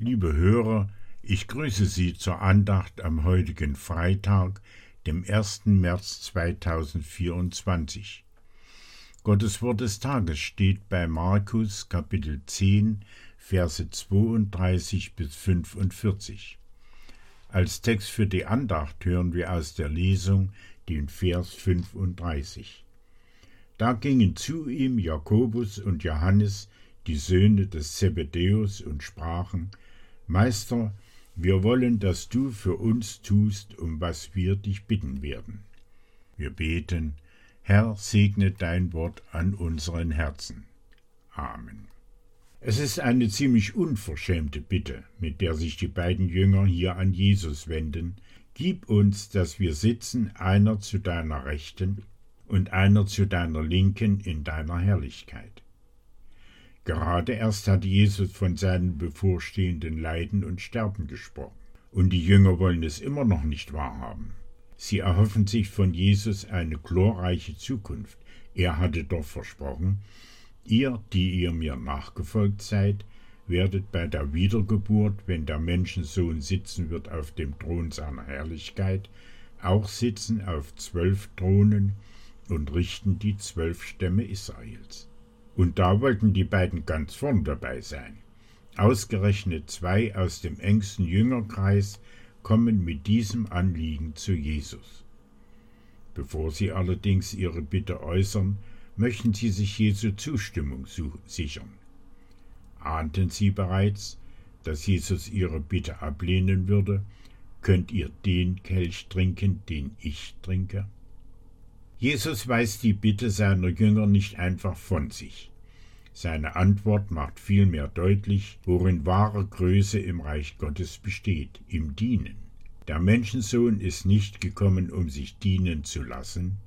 Liebe Hörer, ich grüße Sie zur Andacht am heutigen Freitag, dem 1. März 2024. Gottes Wort des Tages steht bei Markus Kapitel 10, Verse 32 bis 45. Als Text für die Andacht hören wir aus der Lesung den Vers 35. Da gingen zu ihm Jakobus und Johannes, die Söhne des Zebedäus, und sprachen, Meister, wir wollen, dass du für uns tust, um was wir dich bitten werden. Wir beten, Herr, segne dein Wort an unseren Herzen. Amen. Es ist eine ziemlich unverschämte Bitte, mit der sich die beiden Jünger hier an Jesus wenden. Gib uns, dass wir sitzen, einer zu deiner Rechten und einer zu deiner Linken in deiner Herrlichkeit. Gerade erst hat Jesus von seinen bevorstehenden Leiden und Sterben gesprochen, und die Jünger wollen es immer noch nicht wahrhaben. Sie erhoffen sich von Jesus eine glorreiche Zukunft. Er hatte doch versprochen, Ihr, die ihr mir nachgefolgt seid, werdet bei der Wiedergeburt, wenn der Menschensohn sitzen wird auf dem Thron seiner Herrlichkeit, auch sitzen auf zwölf Thronen und richten die zwölf Stämme Israels. Und da wollten die beiden ganz vorn dabei sein. Ausgerechnet zwei aus dem engsten Jüngerkreis kommen mit diesem Anliegen zu Jesus. Bevor sie allerdings ihre Bitte äußern, möchten sie sich Jesu Zustimmung sichern. Ahnten sie bereits, dass Jesus ihre Bitte ablehnen würde, könnt ihr den Kelch trinken, den ich trinke? Jesus weist die Bitte seiner Jünger nicht einfach von sich. Seine Antwort macht vielmehr deutlich, worin wahre Größe im Reich Gottes besteht, im Dienen. Der Menschensohn ist nicht gekommen, um sich dienen zu lassen,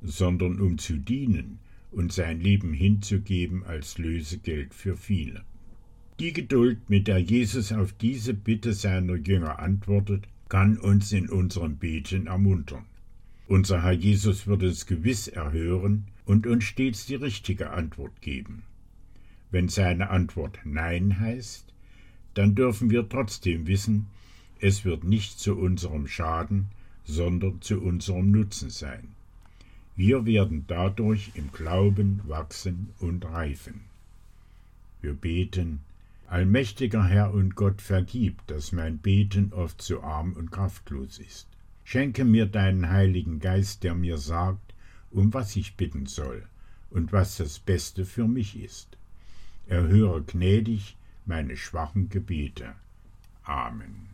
sondern um zu dienen und sein Leben hinzugeben als Lösegeld für viele. Die Geduld, mit der Jesus auf diese Bitte seiner Jünger antwortet, kann uns in unserem Beten ermuntern. Unser Herr Jesus wird es gewiss erhören und uns stets die richtige Antwort geben. Wenn seine Antwort Nein heißt, dann dürfen wir trotzdem wissen, es wird nicht zu unserem Schaden, sondern zu unserem Nutzen sein. Wir werden dadurch im Glauben wachsen und reifen. Wir beten, Allmächtiger Herr und Gott, vergib, dass mein Beten oft so arm und kraftlos ist. Schenke mir deinen Heiligen Geist, der mir sagt, um was ich bitten soll und was das Beste für mich ist. Erhöre gnädig meine schwachen Gebete. Amen.